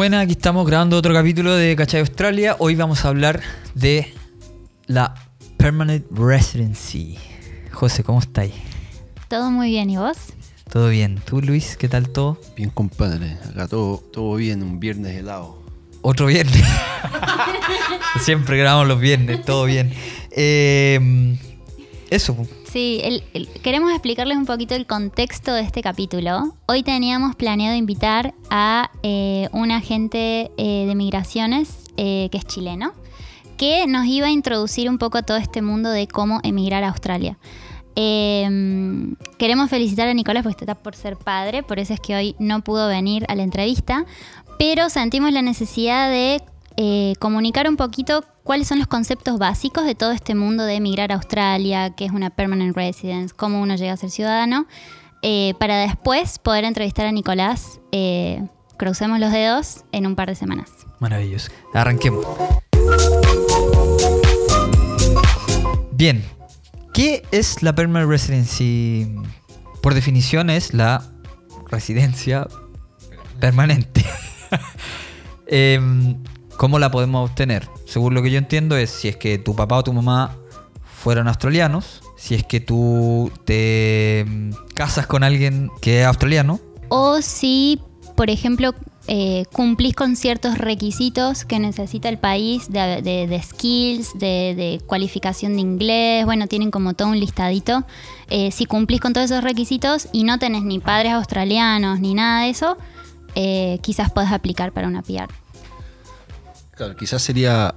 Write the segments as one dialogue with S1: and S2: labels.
S1: buena, aquí estamos grabando otro capítulo de Cachay Australia. Hoy vamos a hablar de la Permanent Residency. José, ¿cómo estáis?
S2: Todo muy bien, ¿y vos?
S1: Todo bien. ¿Tú, Luis, qué tal todo?
S3: Bien, compadre. Acá todo, todo bien, un viernes helado.
S1: Otro viernes. Siempre grabamos los viernes, todo bien. Eh, eso.
S2: Sí, el- queremos explicarles un poquito el contexto de este capítulo. Hoy teníamos planeado invitar a eh, un agente eh, de migraciones eh, que es chileno, que nos iba a introducir un poco todo este mundo de cómo emigrar a Australia. Eh, queremos felicitar a Nicolás porque está por ser padre, por eso es que hoy no pudo venir a la entrevista, pero sentimos la necesidad de comunicar un poquito cuáles son los conceptos básicos de todo este mundo de emigrar a Australia, qué es una permanent residence, cómo uno llega a ser ciudadano, eh, para después poder entrevistar a Nicolás, eh, crucemos los dedos, en un par de semanas.
S1: Maravilloso. Arranquemos. Bien. ¿Qué es la Permanent Residency? Por definición es la residencia permanente. Em, ¿Cómo la podemos obtener? Según lo que yo entiendo es si es que tu papá o tu mamá fueron australianos, si es que tú te em, casas con alguien que es australiano,
S2: O si, por ejemplo, eh, cumplís con ciertos requisitos que necesita el país de, skills, de, cualificación de inglés, bueno, tienen como todo un listadito. Eh, si cumplís con todos esos requisitos y no tenés ni padres australianos ni nada de eso, eh, quizás podés aplicar para una PR.
S3: Claro, quizás sería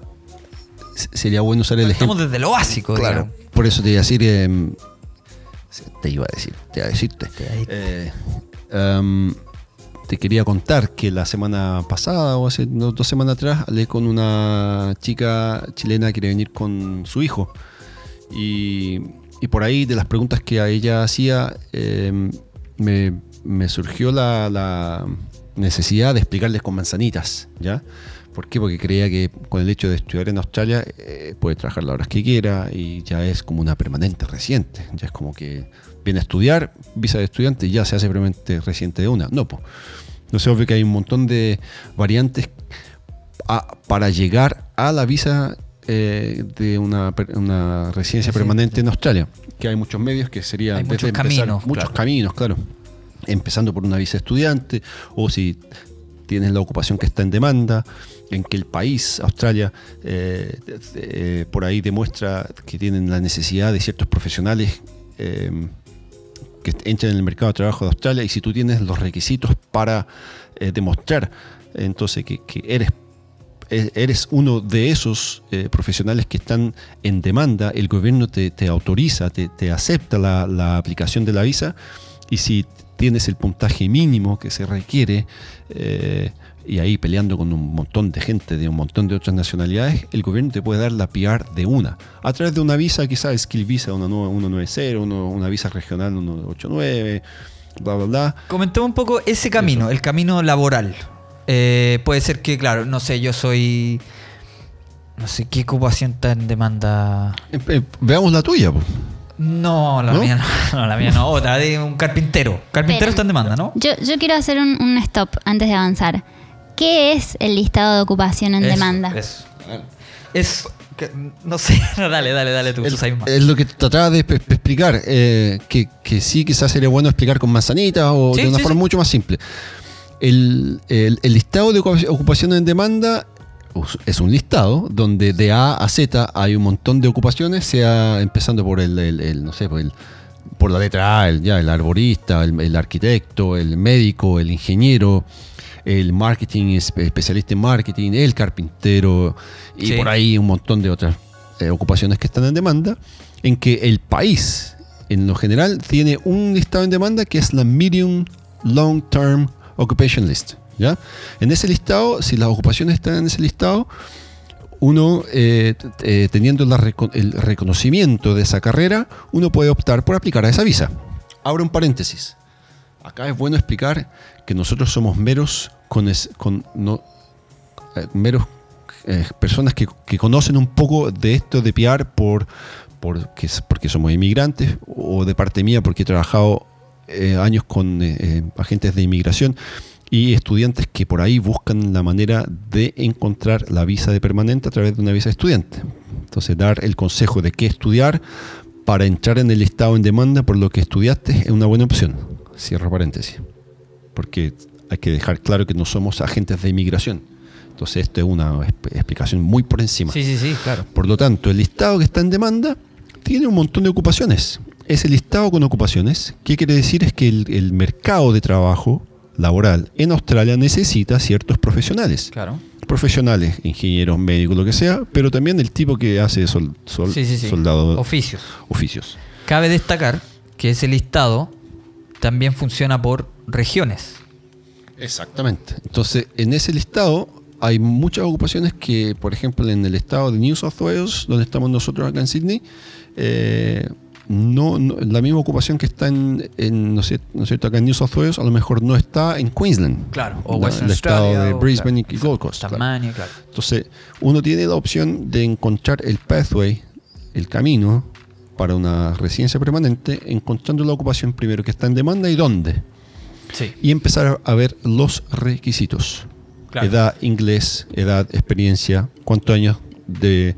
S3: sería bueno usar el
S1: estamos
S3: ejemplo.
S1: desde lo básico,
S3: Claro,
S1: digamos.
S3: por eso te iba a decir. em, te iba a decir, te iba a decirte. Eh, em, te quería contar que la semana pasada o hace dos semanas atrás hablé con una chica chilena que quiere venir con su hijo. Y, y por ahí de las preguntas que a ella hacía, em, me, me surgió la, la necesidad de explicarles con manzanitas, ¿ya? ¿Por qué? Porque creía que con el hecho de estudiar en Australia eh, puede trabajar las horas que quiera y ya es como una permanente residente. Ya es como que viene a estudiar, visa de estudiante y ya se hace permanente residente de una. No, pues. Entonces, obvio que hay un montón de variantes a- para llegar a la visa eh, de una, una residencia
S1: Sí,
S3: permanente en Australia. Que hay muchos medios que sería
S1: Hay muchos caminos,
S3: muchos
S1: claro.
S3: caminos, claro. Empezando por una visa estudiante o si tienes la ocupación que está en demanda, en que el país, Australia, eh, eh, por ahí demuestra que tienen la necesidad de ciertos profesionales eh, que entren en el mercado de trabajo de Australia y si tú tienes los requisitos para demostrar entonces que, eres eres uno de esos profesionales que están en demanda, el gobierno te, te autoriza, te, te acepta la, la aplicación de la visa y si tienes el puntaje mínimo que se requiere eh, y ahí peleando con un montón de gente de un montón de otras nacionalidades, el gobierno te puede dar la PR de una. A través de una visa, quizás Skill Visa una nue- 190, uno- una visa regional 189, bla, bla, bla.
S1: Comentemos un poco ese camino, el camino laboral. Eh, puede ser que, claro, no sé, yo soy. No sé qué ocupación está en demanda.
S3: Eh, eh, veamos la tuya. po.
S1: No, la
S3: ¿No?
S1: mía no. No, la mía no. Otra de un carpintero. Carpintero
S2: Espera.
S1: está en demanda, ¿no?
S2: Yo, yo quiero hacer un, un stop antes de avanzar. ¿Qué es el listado de ocupación en
S1: Eso,
S2: demanda?
S1: eso. Es. que- no sé, no, dale, dale, dale tú.
S3: Es,
S1: sabes más.
S3: es lo que trataba de explicar, eh, que, que sí quizás sería bueno explicar con manzanita o
S1: Sí,
S3: de una
S1: sí,
S3: forma
S1: sí.
S3: mucho más simple. El, el- el listado de ocupa- ocupaciones en demanda es un listado donde de A a Z hay un montón de ocupaciones, sea empezando por el, el- el, no sé, por, el- por la letra A, el, ya, el arborista, el, arquitecto, el médico, el ingeniero, el marketing, espe- especialista en marketing, el carpintero y
S1: Sí.
S3: por ahí un montón de otras eh, ocupaciones que están en demanda, en que el país en lo general tiene un listado en demanda que es la Medium Long Term Occupation List. ¿Ya? En ese listado, si las ocupaciones están en ese listado, uno, eh, eh, teniendo el reconocimiento de esa carrera, uno puede optar por aplicar a esa visa. Abro un paréntesis. Acá es bueno explicar que nosotros somos meros con, eh, meros personas que, que conocen un poco de esto de PR por, porque, porque somos inmigrantes o de parte mía porque he trabajado años con agentes de inmigración y estudiantes que por ahí buscan la manera de encontrar la visa de permanente a través de una visa de estudiante. Entonces, dar el consejo de qué estudiar para entrar en el listado en demanda por lo que estudiaste es una buena opción. Cierro paréntesis. Porque hay que dejar claro que no somos agentes de inmigración. Entonces, esto es una explicación muy por encima.
S1: Sí, sí, sí, claro.
S3: Por lo tanto, el listado que está en demanda tiene un montón de ocupaciones. Ese listado con ocupaciones, ¿qué quiere decir? Es que el, el mercado de trabajo laboral en Australia necesita ciertos profesionales.
S1: Claro.
S3: Profesionales, ingenieros, médicos, lo que sea, pero también el tipo que hace sol- sol-
S1: Sí, sí, sí.
S3: soldado
S1: Oficios.
S3: oficios.
S1: Cabe destacar que ese listado también funciona por regiones.
S3: Exactamente. Entonces, en ese listado hay muchas ocupaciones que, por ejemplo, en el estado de New South Wales, donde estamos nosotros acá en Sydney, eh, no, no- la misma ocupación que está en, en, ¿no, sé- ¿no acá en New South Wales, a lo mejor no está en Queensland.
S1: Claro. O
S3: La-
S1: Western
S3: el estado de Brisbane
S1: claro,
S3: y Gold Coast. claro.
S1: Tasmania, claro.
S3: Entonces, uno tiene la opción de encontrar el pathway, el camino para una residencia permanente, encontrando la ocupación primero que está en demanda y dónde
S1: Sí.
S3: y empezar a ver los requisitos.
S1: Claro.
S3: Edad, inglés, edad, experiencia, cuántos años de,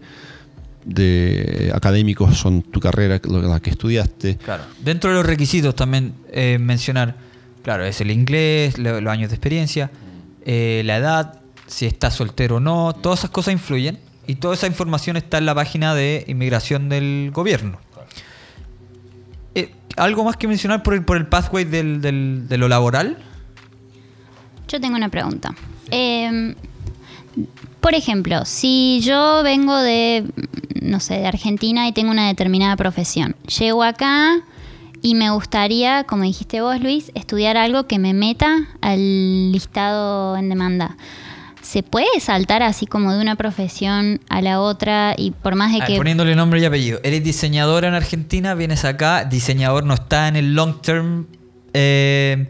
S3: de académicos son tu carrera, la que estudiaste.
S1: Claro. Dentro de los requisitos también eh, mencionar, claro, es el inglés, lo- los años de experiencia, eh, la edad, si estás soltero o no, todas esas cosas influyen y toda esa información está en la página de inmigración del gobierno. Eh, ¿Algo más que mencionar por el, por el pathway del, del- de lo laboral?
S2: Yo tengo una pregunta. Eh, por ejemplo, si yo vengo de, no sé, de Argentina y tengo una determinada profesión, llego acá y me gustaría, como dijiste vos, Luis, estudiar algo que me meta al listado en demanda. ¿Se puede saltar así como de una profesión a la otra y por más de
S1: A
S2: que...
S1: poniéndole nombre y apellido. Eres diseñadora en Argentina, vienes acá, diseñador no está en el long term eh,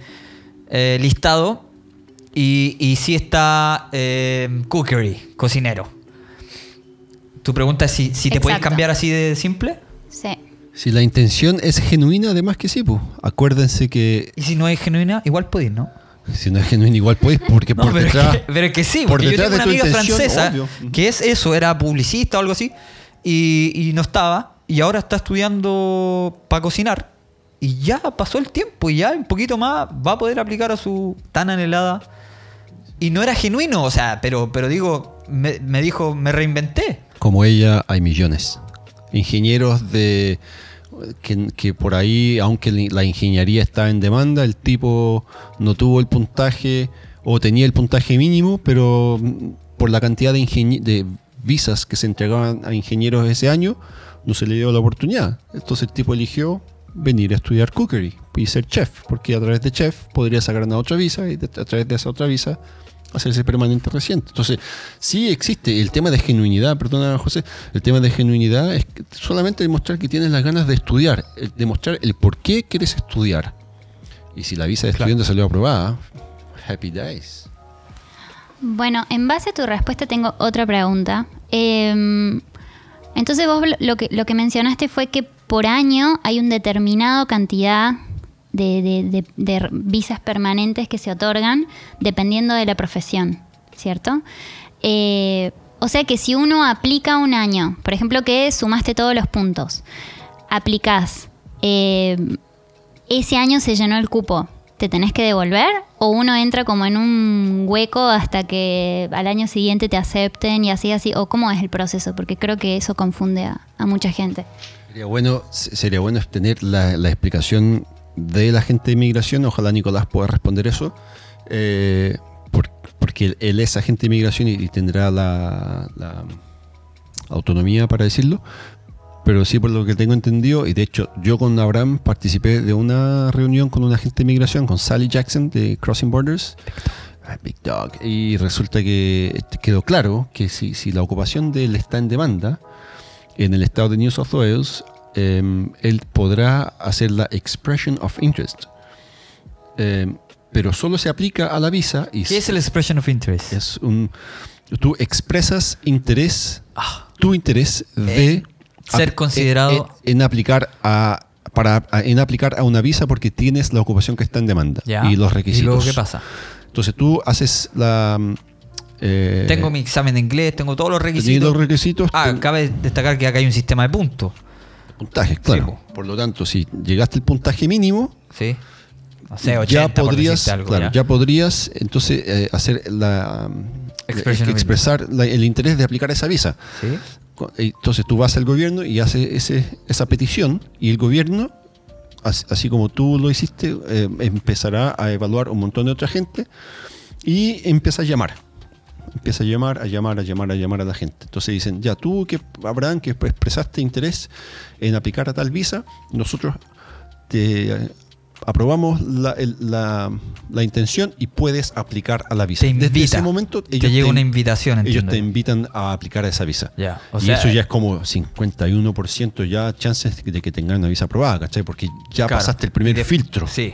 S1: eh, listado y, y sí está eh, cookery, cocinero. Tu pregunta es si, si te puedes cambiar así de simple
S2: Sí.
S3: Si la intención es genuina, además que sí, pues. Acuérdense que
S1: y si no es genuina, igual podéis, ¿no?
S3: si no es genuina, igual podéis, porque
S1: No,
S3: por
S1: pero,
S3: detrás.
S1: es que, pero es que sí,
S3: por
S1: porque yo tengo una
S3: de
S1: amiga
S3: intención,
S1: francesa
S3: obvio.
S1: que es eso, era publicista o algo así, y, y no estaba, y ahora está estudiando para cocinar, y ya pasó el tiempo, y ya un poquito más va a poder aplicar a su tan anhelada. Y no era genuino, o sea, pero, pero digo, me, me dijo, me reinventé.
S3: Como ella, hay millones. Ingenieros de que, que por ahí, aunque la ingeniería está en demanda, el tipo no tuvo el puntaje o tenía el puntaje mínimo, pero por la cantidad de, de visas que se entregaban a ingenieros ese año, no se le dio la oportunidad. Entonces el tipo eligió venir a estudiar cookery y ser chef, porque a través de chef podría sacar una otra visa y a través de esa otra visa hacerse permanente reciente. Entonces, sí existe el tema de genuinidad, perdona José, el tema de genuinidad es que solamente demostrar que tienes las ganas de estudiar, el- demostrar el por qué quieres estudiar. Y si la visa de
S1: Claro.
S3: estudiante salió aprobada, happy days.
S2: Bueno, en base a tu respuesta tengo otra pregunta. Eh, entonces vos lo- lo que, lo que mencionaste fue que por año hay una determinada cantidad de, visas permanentes que se otorgan dependiendo de la profesión, ¿cierto? Eh, o sea que si uno aplica un año, por ejemplo que sumaste todos los puntos, aplicás, eh, ese año se llenó el cupo, ¿te tenés que devolver? ¿O uno entra como en un hueco hasta que al año siguiente te acepten y así, así? ¿O cómo es el proceso? Porque creo que eso confunde a, mucha gente.
S3: Sería bueno, se- sería bueno tener la explicación de la gente de inmigración. Ojalá Nicolás pueda responder eso. eh, por- porque él, es agente de inmigración y, tendrá la, la autonomía para decirlo. Pero sí, por lo que tengo entendido, y de hecho yo con Abraham participé de una reunión con un agente de inmigración, con Sally Jackson de Crossing Borders. Ah, Big Dog. Y resulta que este, quedó claro que si, si la ocupación de él está en demanda, en el estado de New South Wales, em, él podrá hacer la expression of interest. Em, pero solo se aplica a la visa y
S1: ¿Qué es el expression of interest?
S3: es un tú expresas interés
S1: Ah.
S3: tu interés de
S1: En ser
S3: ap-
S1: considerado-
S3: en, en aplicar a para a- en aplicar a una visa porque tienes la ocupación que está en demanda
S1: Ya.
S3: y los requisitos
S1: ¿Y luego qué pasa?
S3: Entonces tú haces la... eh,
S1: Tengo mi examen de inglés, tengo todos los requisitos.
S3: los requisitos,
S1: Ah, cabe destacar que acá hay un sistema de puntos.
S3: Puntajes, claro.
S1: po.
S3: Por lo tanto, si llegaste al puntaje mínimo,
S1: ¿Sí? No sé, 80
S3: ya podrías,
S1: algo,
S3: claro,
S1: ¿ya?
S3: ya podrías entonces eh, hacer la eh, expresar la- el interés de aplicar esa visa.
S1: ¿Sí?
S3: Co- Entonces tú vas al gobierno y haces ese, esa petición y el gobierno, as- así como tú lo hiciste, eh, empezará a evaluar un montón de otra gente y empieza a llamar. Empieza a llamar, a llamar, a llamar, a llamar a la gente. Entonces dicen, ya tú que Abraham, que expresaste interés en aplicar a tal visa, nosotros te eh, aprobamos la, el- la- la intención y puedes aplicar a la visa.
S1: Te
S3: Desde
S1: invita.
S3: ese momento
S1: Te llega una invitación,
S3: ellos
S1: entiendo.
S3: te invitan a aplicar a esa visa.
S1: Ya, o
S3: y
S1: sea,
S3: eso ya es como 51% ya chances de que tengan una visa aprobada, ¿cachai? Porque ya
S1: Claro.
S3: pasaste el primer
S1: de-
S3: filtro.
S1: Sí.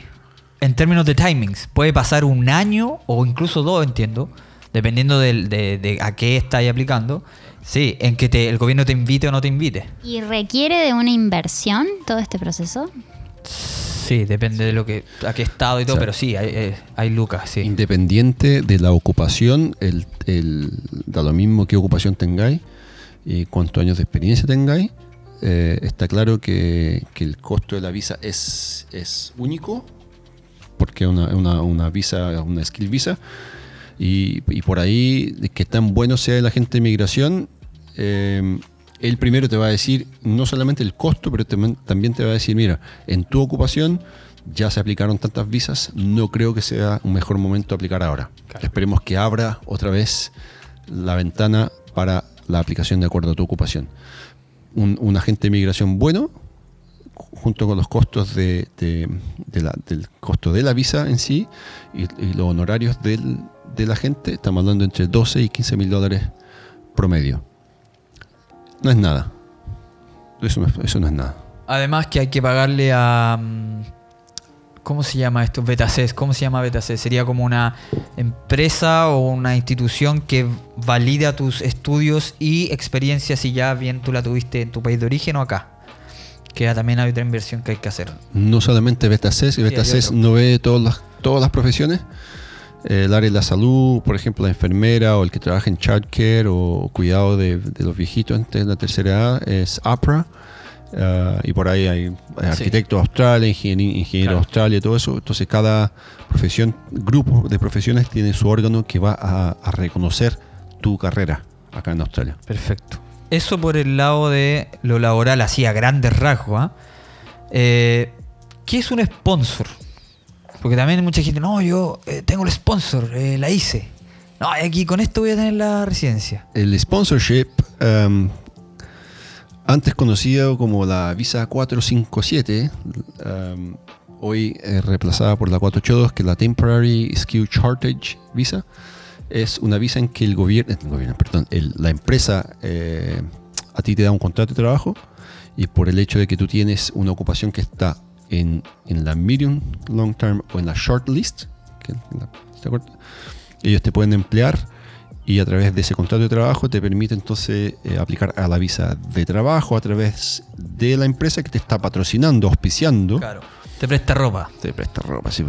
S1: En términos de timings, puede pasar un año o incluso dos, entiendo, dependiendo del- de, de a qué estáis aplicando. Sí, en que te- el gobierno te invite o no te invite.
S2: ¿Y requiere de una inversión todo este proceso?
S1: Sí, depende de lo que a qué estado y todo,
S3: O sea,
S1: pero sí, hay, eh, hay lucas, sí.
S3: Independiente de la ocupación, el, el- da lo mismo qué ocupación tengáis y cuántos años de experiencia tengáis, eh, está claro que, que el costo de la visa es, es único, porque es una, una, una visa, una skill visa, y, y por ahí, que tan bueno sea el agente de migración, eh, él primero te va a decir no solamente el costo, pero también- también te va a decir, mira, en tu ocupación ya se aplicaron tantas visas, no creo que sea un mejor momento aplicar ahora.
S1: Claro.
S3: Esperemos que abra otra vez la ventana para la aplicación de acuerdo a tu ocupación. Un, un agente de migración bueno, junto con los costos de, de- de la- del costo de la visa en sí y, y los honorarios del, de la gente, estamos hablando entre 12 y 15 mil dólares promedio. No es nada. Eso no es, eso no es nada.
S1: Además que hay que pagarle a... mm, ¿Cómo se llama esto? Betaces. ¿Cómo se llama Betaces? Sería como una empresa o una institución que valida tus estudios y experiencias si ya bien tú la tuviste en tu país de origen o acá. Que también hay otra inversión que hay que hacer.
S3: No solamente Betaces,
S1: hay
S3: Betaces
S1: otro.
S3: no ve todas las, todas las profesiones. Eh, el área de la salud, por ejemplo, la enfermera o el que trabaja en childcare o cuidado de, de los viejitos antes de la tercera edad es APRA. Ah, y por ahí hay, arquitectos australes, ingeniero, ingeniero
S1: Claro.
S3: australia y todo eso. Entonces cada profesión, grupo de profesiones tiene su órgano que va a, a reconocer tu carrera acá en Australia.
S1: Perfecto. Eso por el lado de lo laboral, así a grandes rasgos. ¿ah? Eh, ¿Qué es un sponsor? Porque también mucha gente, no, yo eh, tengo el sponsor, eh, la hice. No, aquí con esto voy a tener la residencia.
S3: El sponsorship, um, antes conocido como la Visa 457, um, hoy eh, reemplazada por la 482, que es la Temporary Skill Shortage Visa, es una visa en que el gobierno, la empresa eh, a ti te da un contrato de trabajo y por el hecho de que tú tienes una ocupación que está en, en la medium long term o en la short list, ellos te pueden emplear y a través de ese contrato de trabajo te permite entonces eh, aplicar a la visa de trabajo a través de la empresa que te está patrocinando, auspiciando.
S1: Claro. Te presta ropa.
S3: Te presta ropa, sí,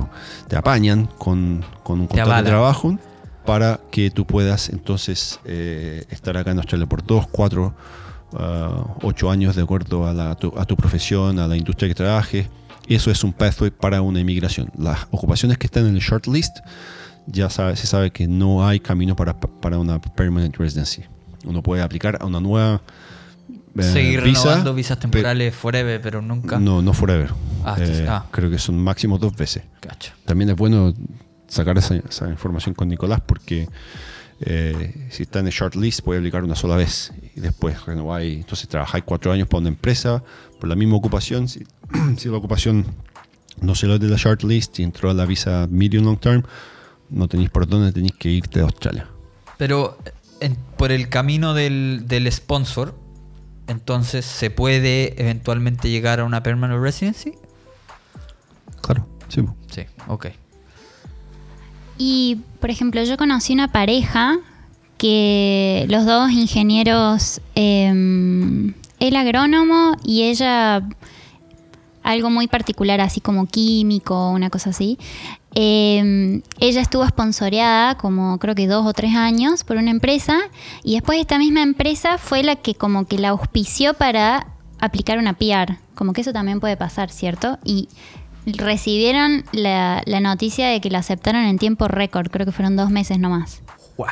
S3: te apañan con, con un contrato de trabajo para que tú puedas entonces eh, estar acá en Australia por dos, cuatro, ah, ocho años de acuerdo a, la- a tu, a tu profesión, a la industria que trabajes. Eso es un pathway para una inmigración. Las ocupaciones que están en el shortlist ya sabe, se sabe que no hay camino para, para una permanent residency. Uno puede aplicar a una nueva eh,
S1: Seguir
S3: visa,
S1: renovando visas
S3: pe-
S1: temporales forever, pero nunca.
S3: No, no forever.
S1: Ah, esto es-
S3: Eh,
S1: ah.
S3: Creo que son máximo dos veces.
S1: Cacho.
S3: También es bueno sacar esa, esa información con Nicolás porque eh, si está en el shortlist puede aplicar una sola vez y después renovar. y- Entonces trabajáis cuatro años para una empresa por la misma ocupación. Si, si la ocupación no se lo de la shortlist y entró a la visa medium long term, no tenéis por dónde, tenéis que irte a Australia.
S1: Pero en- por el camino del, del sponsor, entonces se puede eventualmente llegar a una permanent residency.
S3: Claro, sí.
S1: Sí, ok.
S2: Y, por ejemplo, yo conocí una pareja que los dos ingenieros, eh, él agrónomo y ella algo muy particular, así como químico, una cosa así. Eh, ella estuvo esponsoreada como creo que dos o tres años por una empresa y después esta misma empresa fue la que como que la auspició para aplicar una PR. Como que eso también puede pasar, ¿cierto? Y recibieron la, la noticia de que la aceptaron en tiempo récord, creo que fueron dos meses nomás.
S1: ¡Wow!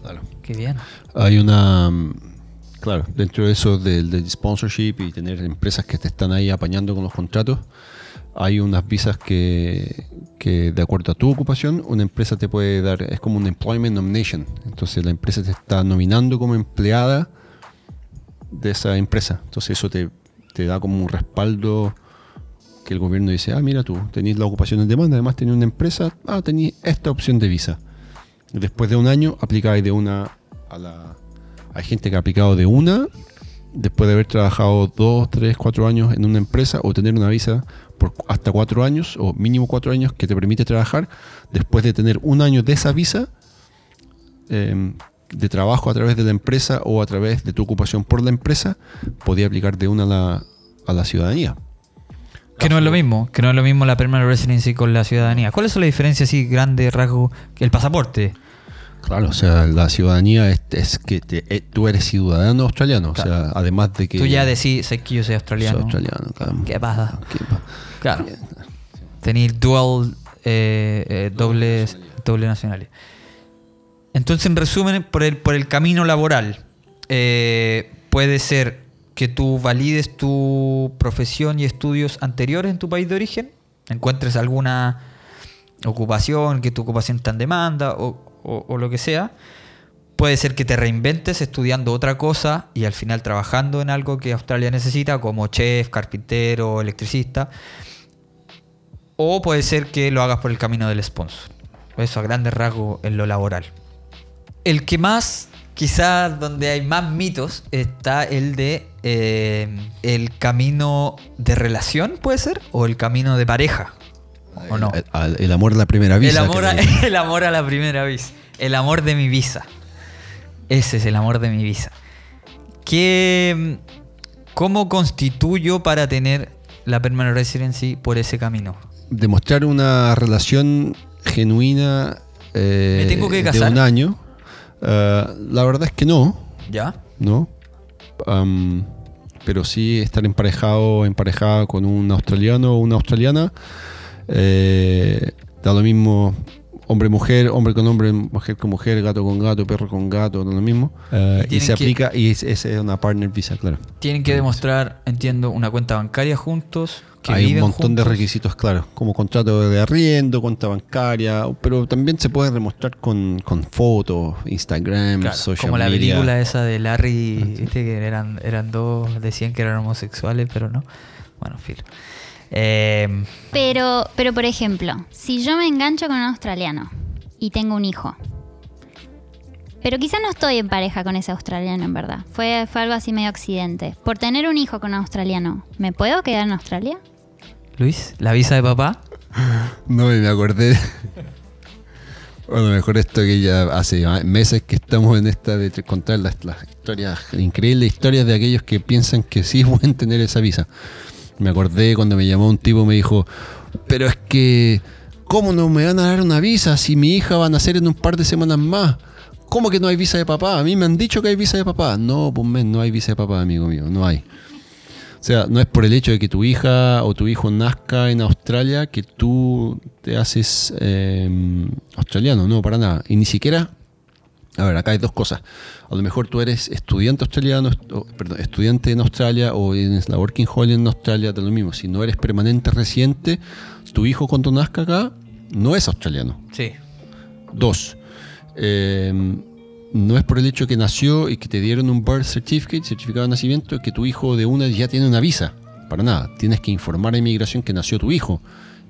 S3: Claro.
S1: ¡Qué bien!
S3: Hay una. Claro, dentro de eso del, del sponsorship y tener empresas que te están ahí apañando con los contratos, hay unas visas que, que de acuerdo a tu ocupación, una empresa te puede dar, es como un employment nomination. Entonces la empresa te está nominando como empleada de esa empresa. Entonces eso te, te da como un respaldo que el gobierno dice, ah, mira tú, tenéis la ocupación en demanda, además tenéis una empresa, ah, tenéis esta opción de visa. Después de un año aplicáis de una a la... Hay gente que ha aplicado de una, después de haber trabajado dos, tres, cuatro años en una empresa o tener una visa por hasta cuatro años o mínimo cuatro años que te permite trabajar, después de tener un año de esa visa eh, de trabajo a través de la empresa o a través de tu ocupación por la empresa, podía aplicar de una a la, a la ciudadanía.
S1: Que no es lo mismo, que no es lo mismo la permanent residency con la ciudadanía. ¿Cuál es la diferencia así grande, rasgo, que el pasaporte?
S3: Claro, o sea, la ciudadanía es, es que te- eh, tú eres ciudadano australiano,
S1: Claro.
S3: o sea, además de que...
S1: Tú ya decís, sé que yo soy australiano.
S3: Soy australiano, claro.
S1: ¿Qué pasa?
S3: ¿Qué pa-
S1: Claro. Tenéis dual, eh, eh, doble, doble nacionalidad. Entonces, en resumen, por el, por el camino laboral, eh, puede ser que tú valides tu profesión y estudios anteriores en tu país de origen, encuentres alguna ocupación, que tu ocupación está en demanda o, o- lo que sea. Puede ser que te reinventes estudiando otra cosa y al final trabajando en algo que Australia necesita, como chef, carpintero, electricista. O puede ser que lo hagas por el camino del sponsor. Eso a grandes rasgos en lo laboral. El que más, quizás donde hay más mitos, está el de eh, el camino de relación, puede ser, o el camino de pareja. ¿O no?
S3: El, el- el amor a la primera visa.
S1: El amor, a,
S3: que le-
S1: el amor a la primera visa. El amor de mi visa. Ese es el amor de mi visa. ¿Qué, ¿Cómo constituyo para tener la permanent residency por ese camino?
S3: demostrar una relación genuina eh,
S1: ¿Me tengo que
S3: de
S1: casar?
S3: un año. Eh, la verdad es que no,
S1: ¿Ya?
S3: ¿no? Pero sí estar emparejado, emparejada con un australiano o una australiana. Eh, da lo mismo hombre-mujer, hombre con hombre, mujer con mujer, gato con gato, perro con gato, da lo mismo. Eh,
S1: Y
S3: se
S1: que-
S3: aplica, y es, es una partner visa, claro.
S1: Tienen que demostrar, entiendo, una cuenta bancaria juntos. Que
S3: Hay un montón de
S1: juntos.
S3: requisitos, claro, como contrato de arriendo, cuenta bancaria, pero también se puede demostrar con, con fotos, Instagram,
S1: Claro,
S3: social
S1: como la
S3: media.
S1: película esa de Larry, viste que eran, eran dos, decían que eran homosexuales, pero no. Bueno, filo. Eh,
S2: Pero, pero por ejemplo, si yo me engancho con un australiano y tengo un hijo, pero quizás no estoy en pareja con ese australiano en verdad, fue, fue algo así medio accidente. Por tener un hijo con un australiano, ¿me puedo quedar en Australia?
S1: Luis, la visa de papá.
S3: No me acordé. Bueno, mejor esto que ya hace meses que estamos en esta de contar las, las historias, increíbles historias de aquellos que piensan que sí pueden tener esa visa. Me acordé cuando me llamó un tipo y me dijo, pero es que, ¿cómo no me van a dar una visa si mi hija va a nacer en un par de semanas más? ¿Cómo que no hay visa de papá? A mí me han dicho que hay visa de papá. No, pues no hay visa de papá, amigo mío, no hay. O sea, no es por el hecho de que tu hija o tu hijo nazca en Australia que tú te haces eh, australiano, no, para nada. Y ni siquiera, a ver, acá hay dos cosas. A lo mejor tú eres estudiante australiano, o, perdón, estudiante en Australia o tienes la working holiday en Australia, da lo mismo. Si no eres permanente residente, tu hijo cuando nazca acá no es australiano.
S1: Sí.
S3: Dos, eh, no es por el hecho que nació y que te dieron un birth certificate, certificado de nacimiento, que tu hijo de una ya tiene una visa. Para nada. Tienes que informar a inmigración que nació tu hijo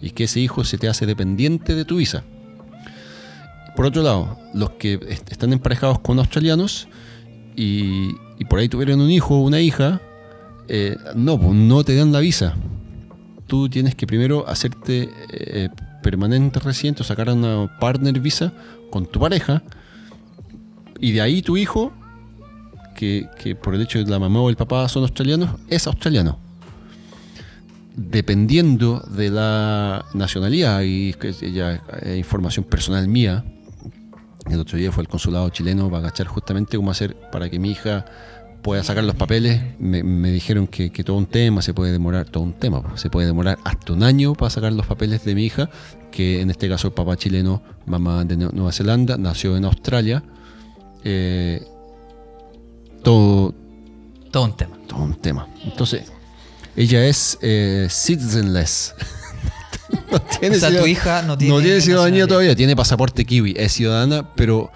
S3: y que ese hijo se te hace dependiente de tu visa. Por otro lado, los que est- están emparejados con australianos y, por ahí tuvieron un hijo o una hija, eh, no, pues no te dan la visa. Tú tienes que primero hacerte eh, permanente residente o sacar una partner visa con tu pareja y de ahí tu hijo, que, por el hecho de la mamá o el papá son australianos, es australiano. dependiendo de la nacionalidad, y ya información personal mía, el otro día fue al consulado chileno para agachar justamente cómo hacer para que mi hija pueda sacar los papeles. Me, me dijeron que, que todo un tema se puede demorar, todo un tema, se puede demorar hasta un año para sacar los papeles de mi hija, que en este caso el papá chileno, mamá de Nue- Nueva Zelanda, nació en Australia. Eh, todo,
S1: Todo un tema.
S3: todo un tema. Entonces, ella es eh, citizenless. no tiene
S1: O sea, tu hija no tiene
S3: ciudadanía todavía, tiene pasaporte kiwi, es ciudadana, pero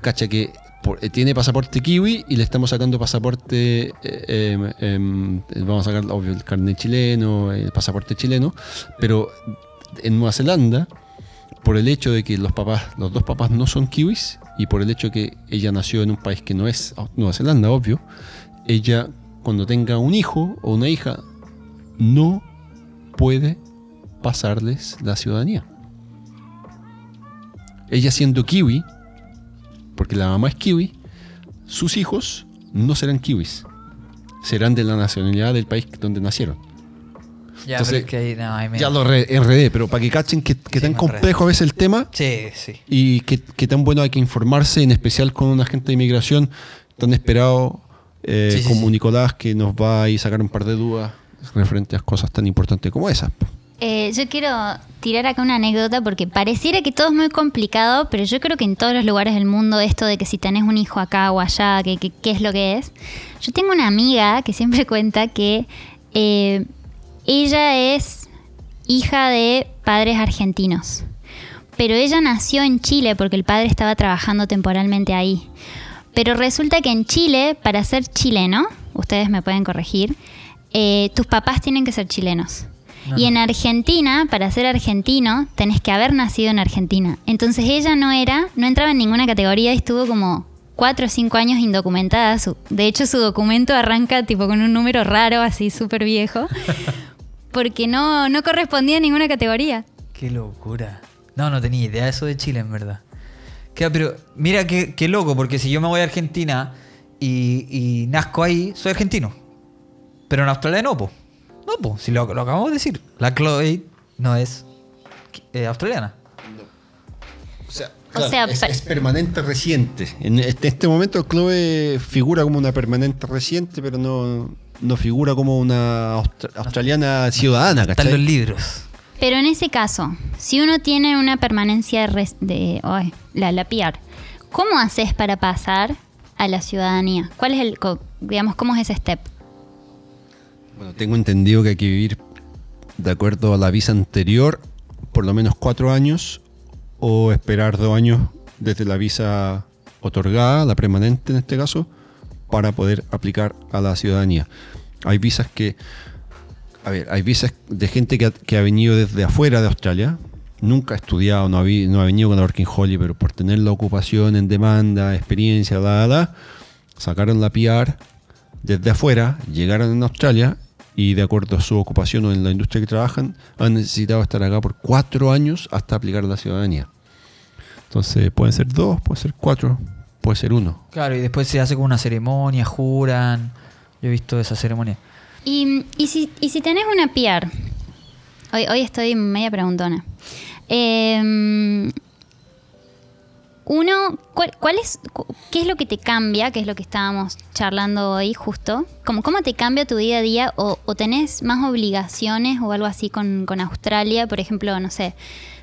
S3: cacha que por- eh, tiene pasaporte kiwi y le estamos sacando pasaporte, eh, em, em, vamos a sacar obvio el carnet chileno, el pasaporte chileno, pero en Nueva Zelanda, por el hecho de que los papás, los dos papás no son kiwis y por el hecho que ella nació en un país que no es Nueva Zelanda, obvio, ella cuando tenga un hijo o una hija no puede pasarles la ciudadanía. Ella siendo kiwi, porque la mamá es kiwi, sus hijos no serán kiwis. Serán de la nacionalidad del país donde nacieron.
S1: Ya,
S3: Entonces,
S1: pero es que ahí, no, ahí me-
S3: Ya lo re- enredé, pero para que cachen que, que
S1: Sí,
S3: tan complejo a veces el tema
S1: Sí, sí.
S3: y que, que tan bueno hay que informarse, en especial con un agente de inmigración tan esperado eh, como. Nicolás, que nos va a sacar un par de dudas referente a cosas tan importantes como esas.
S2: Eh, yo quiero tirar acá una anécdota porque pareciera que todo es muy complicado, pero yo creo que en todos los lugares del mundo esto de que si tenés un hijo acá o allá, que, que- qué es lo que es. Yo tengo una amiga que siempre cuenta que eh, ella es hija de padres argentinos, pero ella nació en Chile porque el padre estaba trabajando temporalmente ahí. Pero resulta que en Chile, para ser chileno, ustedes me pueden corregir, eh, tus papás tienen que ser chilenos.
S1: No,
S2: y en Argentina, para ser argentino, tenés que haber nacido en Argentina. Entonces ella no era, no entraba en ninguna categoría y estuvo como cuatro o cinco años indocumentada. Su- de hecho, su documento arranca tipo con un número raro, así súper viejo, porque no, no correspondía a ninguna categoría.
S1: Qué locura. No, no tenía idea de eso de Chile, en verdad. Claro, pero mira qué, qué loco, porque si yo me voy a Argentina y, y nazco ahí, soy argentino. Pero en Australia no, po. No, po. Si lo, lo acabamos de decir. La Chloe no es eh, australiana.
S3: O sea,
S2: O sea,
S3: es,
S2: per-
S3: es permanente reciente. En este, este momento Chloe figura como una permanente reciente, pero no, no figura como una austra- australiana ciudadana,
S1: Están
S3: ¿cachai?
S1: los libros.
S2: Pero en ese caso, si uno tiene una permanencia de, la, la PR, ¿cómo haces para pasar a la ciudadanía? ¿Cuál es el, digamos, cómo es ese step?
S3: Bueno, tengo entendido que hay que vivir de acuerdo a la visa anterior por lo menos cuatro años o esperar dos años desde la visa otorgada, la permanente en este caso, para poder aplicar a la ciudadanía. Hay visas que, a ver, hay visas de gente que ha, que ha venido desde afuera de Australia, nunca ha estudiado, no ha, venido con la Working Holiday, pero por tener la ocupación en demanda, experiencia, la, la, sacaron la PR desde afuera, llegaron en Australia y de acuerdo a su ocupación o en la industria que trabajan, han necesitado estar acá por cuatro años hasta aplicar la ciudadanía. Entonces pueden ser dos, puede ser cuatro, puede ser uno.
S1: Claro, y después se hace como una ceremonia, juran. Yo he visto esa ceremonia.
S2: Y, y si, y si tenés una PR, hoy, hoy estoy media preguntona. Eh, uno, ¿cuál, cuál es, cu- ¿qué es lo que te cambia? Que es lo que estábamos charlando hoy justo. Como, ¿Cómo te cambia tu día a día? O, o tenés más obligaciones o algo así con, con Australia? Por ejemplo, no sé,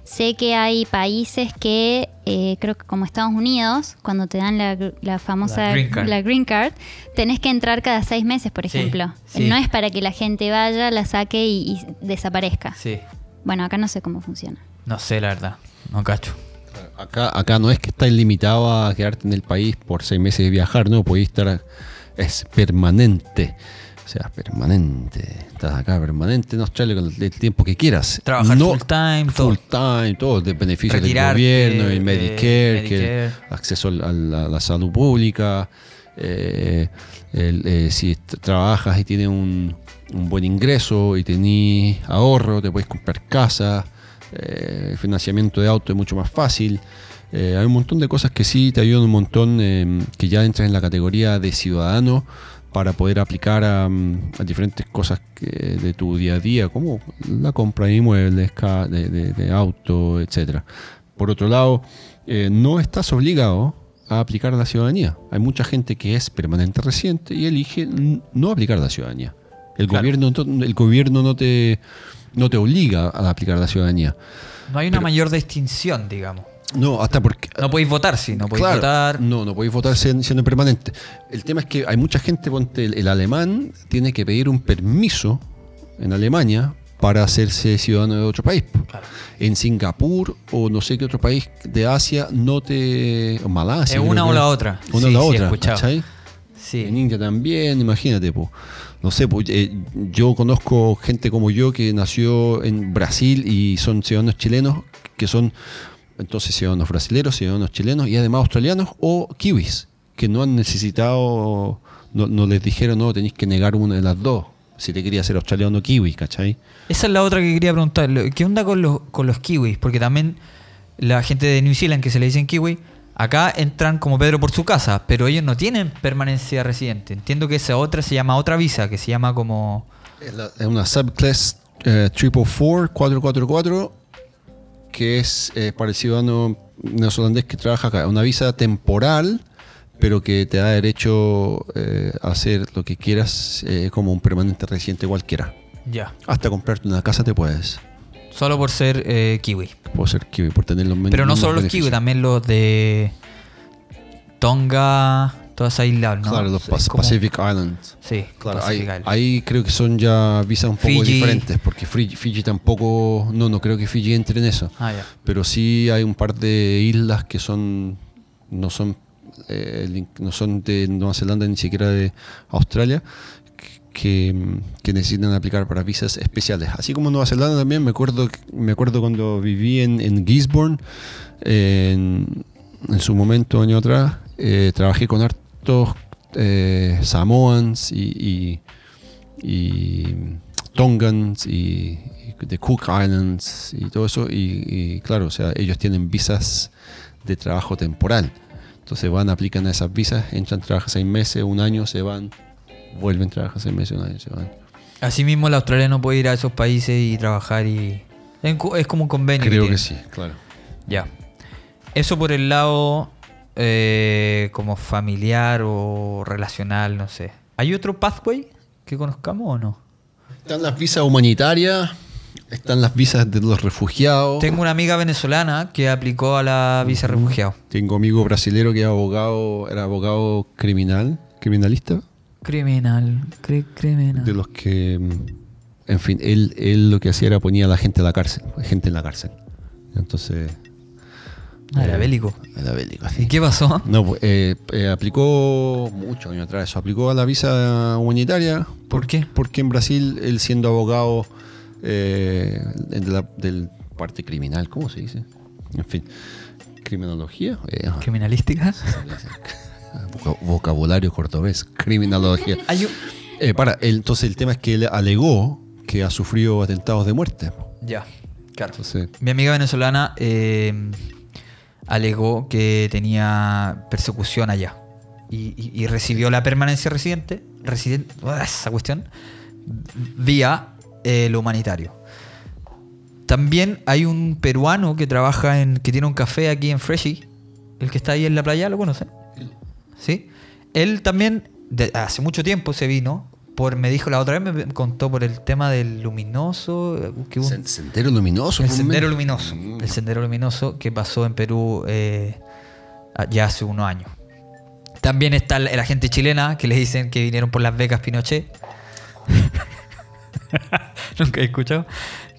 S2: sé que hay países que, eh, creo que como Estados Unidos, cuando te dan la, la famosa
S1: La green card.
S2: la green card, tenés que entrar cada seis meses, por
S1: Sí,
S2: ejemplo.
S1: sí.
S2: No es para que la gente vaya, la saque y, y desaparezca.
S1: Sí.
S2: Bueno, acá no sé cómo funciona.
S1: No sé, la verdad. No cacho.
S3: Acá, acá no es que estáis limitado a quedarte en el país por seis meses de viajar, no, podéis estar, es permanente. O sea, permanente. Estás acá permanente en Australia con el tiempo que quieras.
S1: Trabajar full time, todo.
S3: Full time, todo, de beneficios del
S1: Retirarte,
S3: gobierno, el Medicare, que el acceso a la, a la salud pública. eh, el, eh, si trabajas y tienes un, un buen ingreso y tenés ahorro, te puedes comprar casa. Eh, el financiamiento de auto es mucho más fácil. Eh, hay un montón de cosas que sí te ayudan un montón, eh, que ya entras en la categoría de ciudadano para poder aplicar a, mm, a diferentes cosas que- de tu día a día, como la compra de inmuebles, de, de- de auto, etcétera. Por otro lado, eh, no estás obligado a aplicar la ciudadanía. Hay mucha gente que es permanente residente y elige no aplicar la ciudadanía. El
S1: Claro.
S3: gobierno, no- el gobierno no te no te obliga a aplicar la ciudadanía.
S1: No hay una mayor distinción, digamos.
S3: No, hasta porque
S1: No podéis votar, sí, no podéis
S3: Claro,
S1: votar.
S3: No, no podéis votar siendo, permanente. El tema es que hay mucha gente, ponte, el, el alemán tiene que pedir un permiso en Alemania para hacerse ciudadano de otro país.
S1: Claro.
S3: En Singapur o no sé qué otro país de Asia no te... o Malasia.
S1: Es una o la otra.
S3: Una
S1: Sí,
S3: o la
S1: sí,
S3: otra, En. India también, imagínate, po. No sé, po, eh, yo conozco gente como yo que nació en Brasil y son ciudadanos chilenos, que son entonces ciudadanos brasileños, ciudadanos chilenos y además australianos o kiwis, que no han necesitado, no, no les dijeron, no, tenéis que negar una de las dos, si te quería ser australiano o kiwi, ¿cachai?
S1: Esa es la otra que quería preguntar. ¿Qué onda con los, con los kiwis? Porque también la gente de New Zealand que se le dicen kiwi, acá entran como Pedro por su casa, pero ellos no tienen permanencia residente. Entiendo que esa otra se llama otra visa, que se llama como...
S3: Es una subclass eh, 444 444 que es eh, para el ciudadano neozelandés que trabaja acá. Una visa temporal, pero que te da derecho eh, a hacer lo que quieras eh, como un permanente residente cualquiera.
S1: Ya.
S3: Hasta comprarte una casa te puedes.
S1: Solo por ser eh, kiwi.
S3: Puedo ser kiwi por tener los men-
S1: Pero no solo los kiwi,
S3: beneficios.
S1: también los de Tonga, todas esas islas, ¿no?
S3: Claro, los Pacific Islands.
S1: Sí,
S3: Claro,
S1: Pacific
S3: ahí,
S1: Island.
S3: ahí creo que son ya visas un poco
S1: Fiji.
S3: diferentes, porque Fiji, Fiji tampoco, no, no creo que Fiji entre en eso.
S1: Ah, ya.
S3: pero sí hay un par de islas que son no son eh, lin- no son de Nueva Zelanda ni siquiera de Australia que, que necesitan aplicar para visas especiales así como Nueva Zelanda también me acuerdo me acuerdo cuando viví en, en Gisborne en, en su momento año atrás eh, trabajé con hartos eh, Samoans y, y, y Tongans y, y de Cook Islands y todo eso y, claro, o sea, ellos tienen visas de trabajo temporal. Entonces van, aplican esas visas, entran, trabajan seis meses, un año, se van, vuelven, trabajan seis meses, un año, se van.
S1: Asimismo, el australiano puede ir a esos países y trabajar y... Es co- es como un convenio.
S3: Creo que sí, claro.
S1: Ya. Eso por el lado eh, como familiar o relacional, no sé. ¿Hay otro pathway que conozcamos o no?
S3: Están las visas humanitarias, están las visas de los refugiados.
S1: Tengo una amiga venezolana que aplicó a la visa refugiado.
S3: Tengo amigo brasilero que era abogado, era abogado criminal, criminalista,
S1: Criminal, cri- criminal.
S3: de los que, en fin, él, él lo que hacía era ponía a la gente a la cárcel, gente en la cárcel. Entonces,
S1: Ah, era bélico.
S3: era bélico.
S1: ¿Y qué pasó?
S3: No, pues, eh, eh, aplicó muchos años atrás eso, aplicó a la visa humanitaria.
S1: ¿Por qué?
S3: Porque en Brasil, él siendo abogado eh, de la del parte criminal, ¿cómo se dice? En fin, criminología. eh,
S1: ¿Criminalística?
S3: Voca- vocabulario cordobés, criminología. Eh, para, entonces el tema es que él alegó que ha sufrido atentados de muerte.
S1: Ya, claro.
S3: Entonces,
S1: Mi amiga venezolana eh, alegó que tenía persecución allá y, y- y recibió la permanencia residente, residente esa cuestión, vía eh, lo humanitario. También hay un peruano que trabaja en, que tiene un café aquí en Freshy, el que está ahí en la playa, ¿lo conocen? ¿Sí? Él también, de- hace mucho tiempo se vino, por, me dijo la otra vez, me contó por el tema del luminoso, eh, que un-
S3: sendero luminoso.
S1: el sendero luminoso.
S3: Mm.
S1: El sendero luminoso que pasó en Perú eh, ya hace unos años. También está la, la gente chilena que le dicen que vinieron por las becas Pinochet. Nunca he escuchado.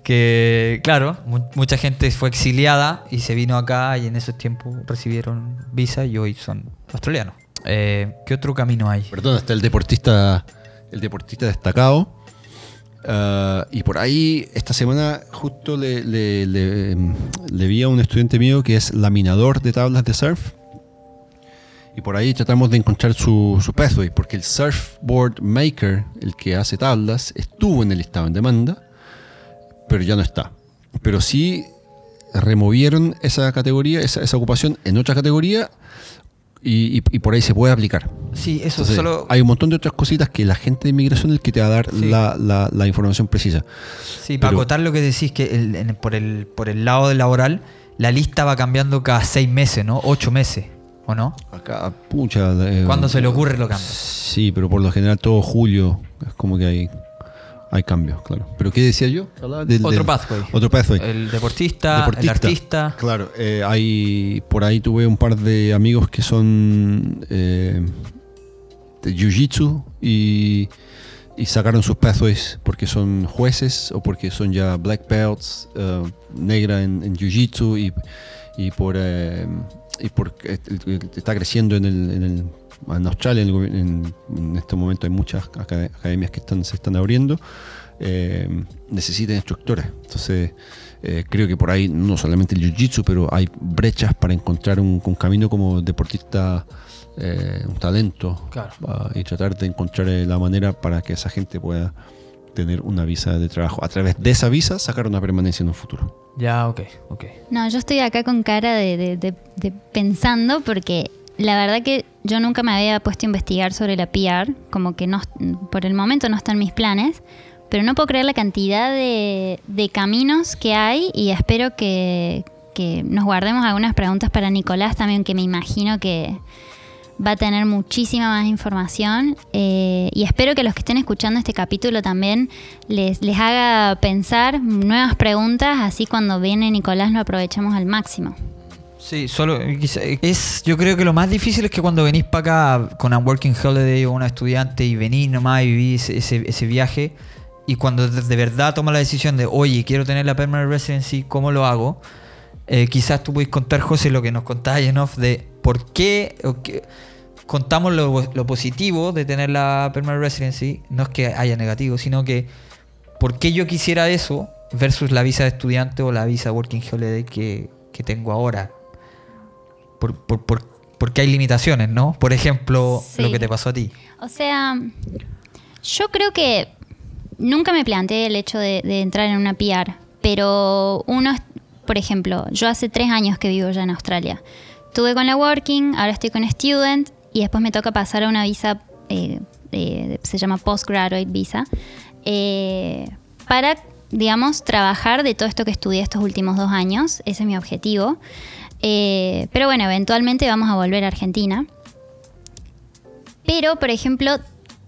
S1: Que, claro, mu- mucha gente fue exiliada y se vino acá y en esos tiempos recibieron visa y hoy son australianos. Eh, ¿Qué otro camino hay?
S3: Perdón, está el deportista, el deportista destacado. Ah, y por ahí, esta semana, justo le, vi a un estudiante mío que es laminador de tablas de surf. Y por ahí tratamos de encontrar su, pathway, porque el surfboard maker, el que hace tablas, estuvo en el listado en demanda, pero ya no está. Pero sí removieron esa categoría, esa, esa ocupación en otra categoría, y, y- y por ahí se puede aplicar.
S1: Sí, eso
S3: Entonces,
S1: solo.
S3: Hay un montón de otras cositas que la gente de inmigración es el que te va a dar
S1: Sí.
S3: la, la- la información precisa.
S1: Sí, para acotar lo que decís, que el- en- por, el, por el lado del laboral, la lista va cambiando cada seis meses, ¿no? Ocho meses, ¿o no?
S3: Acá, pucha. eh,
S1: Cuando se le ocurre lo cambia.
S3: Sí, pero por lo general todo julio es como que hay, hay cambios, claro. ¿Pero qué decía yo? Del-
S1: Otro
S3: del-
S1: pathway.
S3: Otro pathway.
S1: El deportista, el artista.
S3: Claro, eh, hay por ahí tuve un par de amigos que son eh, de jiu-jitsu y, y sacaron sus pathways porque son jueces o porque son ya black belts, eh, negra en, en jiu-jitsu y, y por eh, y por eh, está creciendo en el, en el- en Australia en, en- en este momento hay muchas acad- academias que están se están abriendo eh, necesitan instructores entonces eh, creo que por ahí no solamente el jiu-jitsu pero hay brechas para encontrar un, un camino como deportista eh, un talento
S1: Claro.
S3: y tratar de encontrar eh, la manera para que esa gente pueda tener una visa de trabajo a través de esa visa sacar una permanencia en un futuro
S1: Ya, ok, ok.
S2: No, yo estoy acá con cara de, de- de- de pensando porque la verdad que yo nunca me había puesto a investigar sobre la PR, como que no, por el momento no están mis planes, pero no puedo creer la cantidad de, caminos que hay y espero que, nos guardemos algunas preguntas para Nicolás también, que me imagino que va a tener muchísima más información eh, y espero que los que estén escuchando este capítulo también les, les haga pensar nuevas preguntas, así cuando viene Nicolás lo aprovechemos al máximo.
S1: Sí, solo eh, quizá- es yo creo que lo más difícil es que cuando venís para acá con un working holiday o una estudiante y venís nomás y vivís ese, ese viaje y cuando de, verdad tomas la decisión de oye quiero tener la permanent residency cómo lo hago Eh, quizás tú puedes contar José lo que nos contaba Jenoff de por qué- contamos lo, lo positivo de tener la permanent residency no es que haya negativo sino que por qué yo quisiera eso versus la visa de estudiante o la visa working holiday que, que tengo ahora por, por- por- porque hay limitaciones, ¿no? Por ejemplo,
S2: Sí.
S1: lo que te pasó a ti.
S2: O sea, yo creo que nunca me planteé el hecho de, de entrar en una PR, pero uno, por ejemplo, yo hace tres años que vivo ya en Australia. Estuve con la Working, ahora estoy con Student y después me toca pasar a una visa, eh, eh, se llama Postgraduate Visa, eh, para, digamos, trabajar de todo esto que estudié estos últimos dos años. Ese es mi objetivo. Eh, pero bueno, eventualmente vamos a volver a Argentina. Pero, por ejemplo,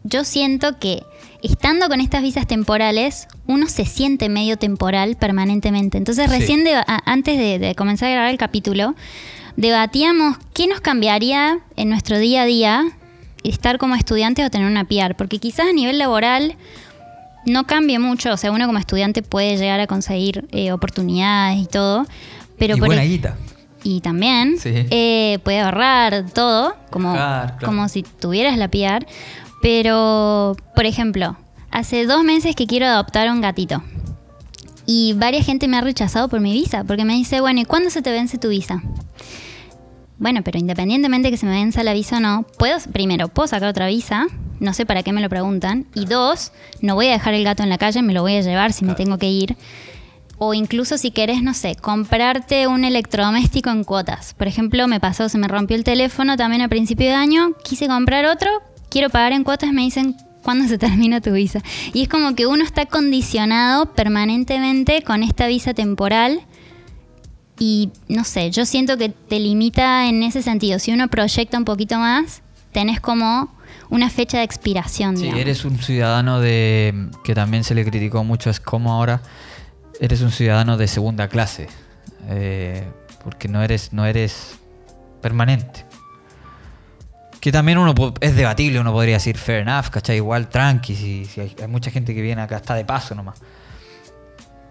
S2: yo siento que estando con estas visas temporales, uno se siente medio temporal permanentemente. Entonces,
S1: Sí.
S2: recién a- antes de, de comenzar a grabar el capítulo, debatíamos qué nos cambiaría en nuestro día a día estar como estudiante o tener una PR. Porque quizás a nivel laboral no cambie mucho. O sea, uno como estudiante puede llegar a conseguir eh, oportunidades y todo. Pero
S1: y
S2: por
S1: buena guita.
S2: Y también
S1: Sí.
S2: eh, puede ahorrar todo, como,
S1: claro.
S2: como si tuvieras la PR. Pero, por ejemplo, hace dos meses que quiero adoptar un gatito. Y varias gente me ha rechazado por mi visa, porque me dice, bueno, ¿y cuándo se te vence tu visa? Bueno, pero independientemente que se me venza la visa o no, puedo, primero, puedo sacar otra visa, no sé para qué me lo preguntan, y dos, no voy a dejar el gato en la calle, me lo voy a llevar si me tengo que ir. O incluso si querés, no sé, comprarte un electrodoméstico en cuotas. Por ejemplo, me pasó, se me rompió el teléfono también a principio de año, quise comprar otro, quiero pagar en cuotas, me dicen, ¿cuándo se termina tu visa? Y es como que uno está condicionado permanentemente con esta visa temporal y no sé, yo siento que te limita en ese sentido. Si uno proyecta un poquito más, tenés como una fecha de expiración.
S1: Sí,
S2: digamos.
S1: eres un ciudadano de. que también se le criticó mucho, es como ahora. Eres un ciudadano de segunda clase. eh, porque no eres, no eres permanente. Que también uno es debatible, uno podría decir fair enough, ¿cachai? Igual tranqui, si, si hay, hay mucha gente que viene acá, está de paso nomás.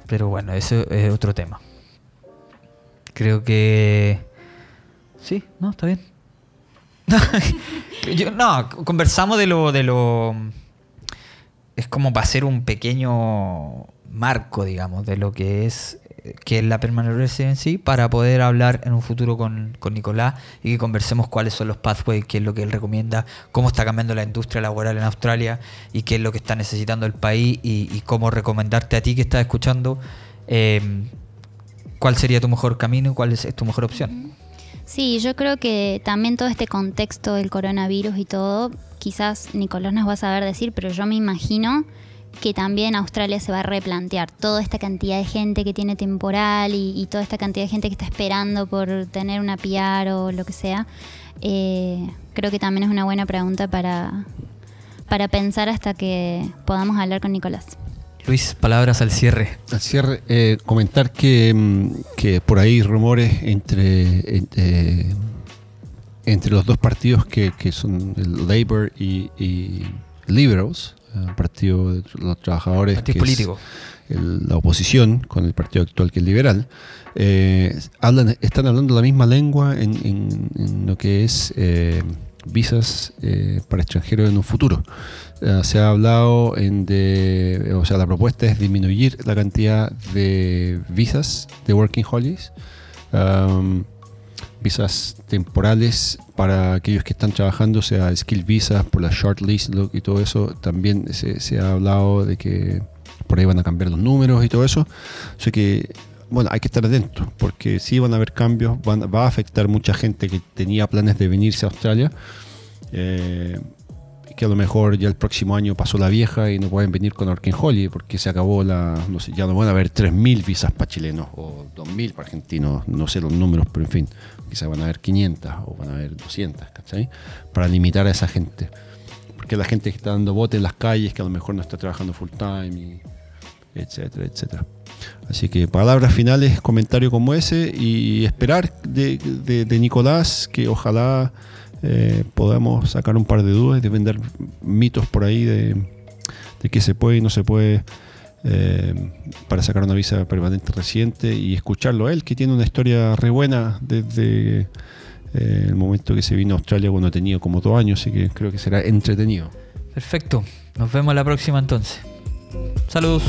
S1: Pero bueno, eso es otro tema. Creo que. Sí, no, está bien. Yo- no, conversamos de lo, de lo. Es como para hacer un pequeño marco, digamos, de lo que es que es la permanent residency para poder hablar en un futuro con, Nicolás y que conversemos cuáles son los pathways, qué es lo que él recomienda, cómo está cambiando la industria laboral en Australia y qué es lo que está necesitando el país y, y cómo recomendarte a ti que estás escuchando eh, cuál sería tu mejor camino y cuál es, es tu mejor opción.
S2: Sí, yo creo que también todo este contexto del coronavirus y todo, quizás Nicolás nos va a saber decir, pero yo me imagino que también Australia se va a replantear toda esta cantidad de gente que tiene temporal y, toda esta cantidad de gente que está esperando por tener una PR o lo que sea. Eh, creo que también es una buena pregunta para, para pensar hasta que podamos hablar con Nicolás.
S1: Luis, palabras al cierre.
S3: Al cierre, eh, comentar que, mm, que, por ahí rumores entre, entre, los dos partidos que, que son el Labour y, y Liberals, el partido de los trabajadores,
S1: que político.
S3: Es la oposición con el partido actual que es liberal, eh, hablan, están hablando la misma lengua en, en, lo que es eh, visas eh, para extranjeros en un futuro. se ha hablado en de, o sea, la propuesta es disminuir la cantidad de visas de working holidays. Um, visas temporales para aquellos que están trabajando, sea skill visas por la short list y todo eso. También se, ha hablado de que por ahí van a cambiar los números y todo eso. Sea que, bueno, hay que estar atentos porque sí van a haber cambios, van, va a afectar mucha gente que tenía planes de venirse a Australia. Eh, que a lo mejor ya el próximo año pasó la vieja y no pueden venir con Orkin Holly porque se acabó la, no sé, ya no van a haber 3.000 visas para chilenos o 2.000 para argentinos, no sé los números, pero en fin, quizás van a haber 500 o van a haber 200, ¿cachai? Para limitar a esa gente. Porque la gente que está dando bote en las calles, que a lo mejor no está trabajando full time, etcétera, etcétera. Así que palabras finales, comentario como ese y esperar de, de Nicolás que ojalá eh, podamos sacar un par de dudas y de vender mitos por ahí de, de qué se puede y no se puede eh, para sacar una visa permanente reciente y escucharlo a él, que tiene una historia re buena desde eh, el momento que se vino a Australia cuando tenía como dos años, así que creo que será entretenido.
S1: Perfecto, nos vemos la próxima entonces. Saludos.